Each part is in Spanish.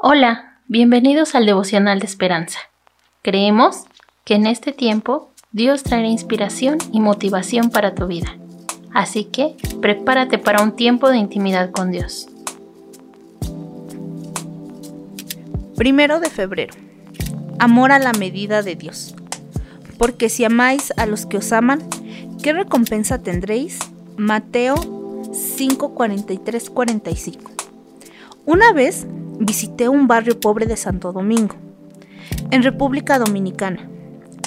Hola, bienvenidos al devocional de esperanza. Creemos que en este tiempo Dios traerá inspiración y motivación para tu vida. Así que prepárate para un tiempo de intimidad con Dios. Primero de febrero. Amor a la medida de Dios. Porque si amáis a los que os aman, ¿qué recompensa tendréis? Mateo 5:43 45. Una vez visité un barrio pobre de Santo Domingo, en República Dominicana.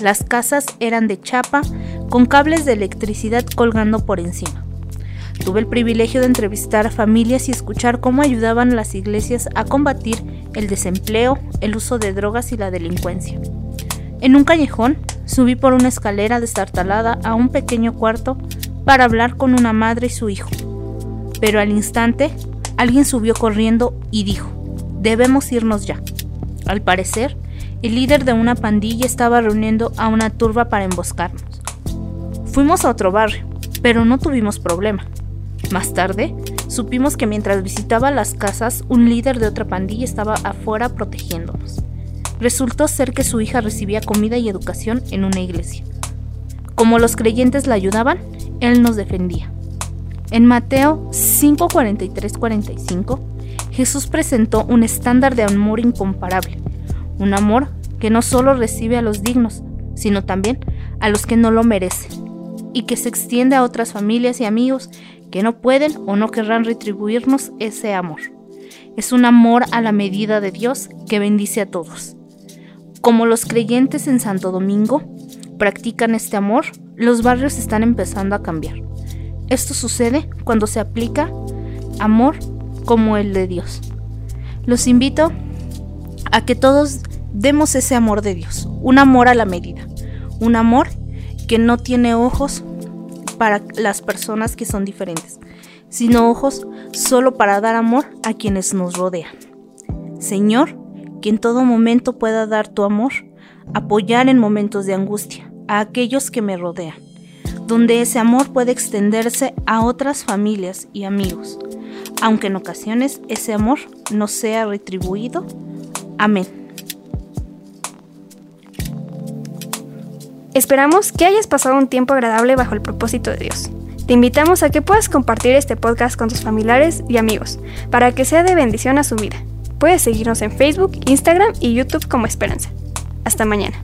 Las casas eran de chapa con cables de electricidad colgando por encima. Tuve el privilegio de entrevistar a familias y escuchar cómo ayudaban las iglesias a combatir el desempleo, el uso de drogas y la delincuencia. En un callejón subí por una escalera destartalada a un pequeño cuarto para hablar con una madre y su hijo. Pero al instante, alguien subió corriendo y dijo, debemos irnos ya. Al parecer, el líder de una pandilla estaba reuniendo a una turba para emboscarnos. Fuimos a otro barrio, pero no tuvimos problema. Más tarde, supimos que mientras visitaba las casas, un líder de otra pandilla estaba afuera protegiéndonos. Resultó ser que su hija recibía comida y educación en una iglesia. Como los creyentes la ayudaban, él nos defendía. En Mateo 5:43-45, Jesús presentó un estándar de amor incomparable, un amor que no solo recibe a los dignos, sino también a los que no lo merecen, y que se extiende a otras familias y amigos que no pueden o no querrán retribuirnos ese amor. Es un amor a la medida de Dios que bendice a todos. Como los creyentes en Santo Domingo practican este amor, los barrios están empezando a cambiar. Esto sucede cuando se aplica amor como el de Dios. Los invito a que todos demos ese amor de Dios, un amor a la medida, un amor que no tiene ojos para las personas que son diferentes, sino ojos solo para dar amor a quienes nos rodean. Señor, que en todo momento pueda dar tu amor, apoyar en momentos de angustia a aquellos que me rodean, donde ese amor puede extenderse a otras familias y amigos, aunque en ocasiones ese amor no sea retribuido. Amén. Esperamos que hayas pasado un tiempo agradable bajo el propósito de Dios. Te invitamos a que puedas compartir este podcast con tus familiares y amigos para que sea de bendición a su vida. Puedes seguirnos en Facebook, Instagram y YouTube como Esperanza. Hasta mañana.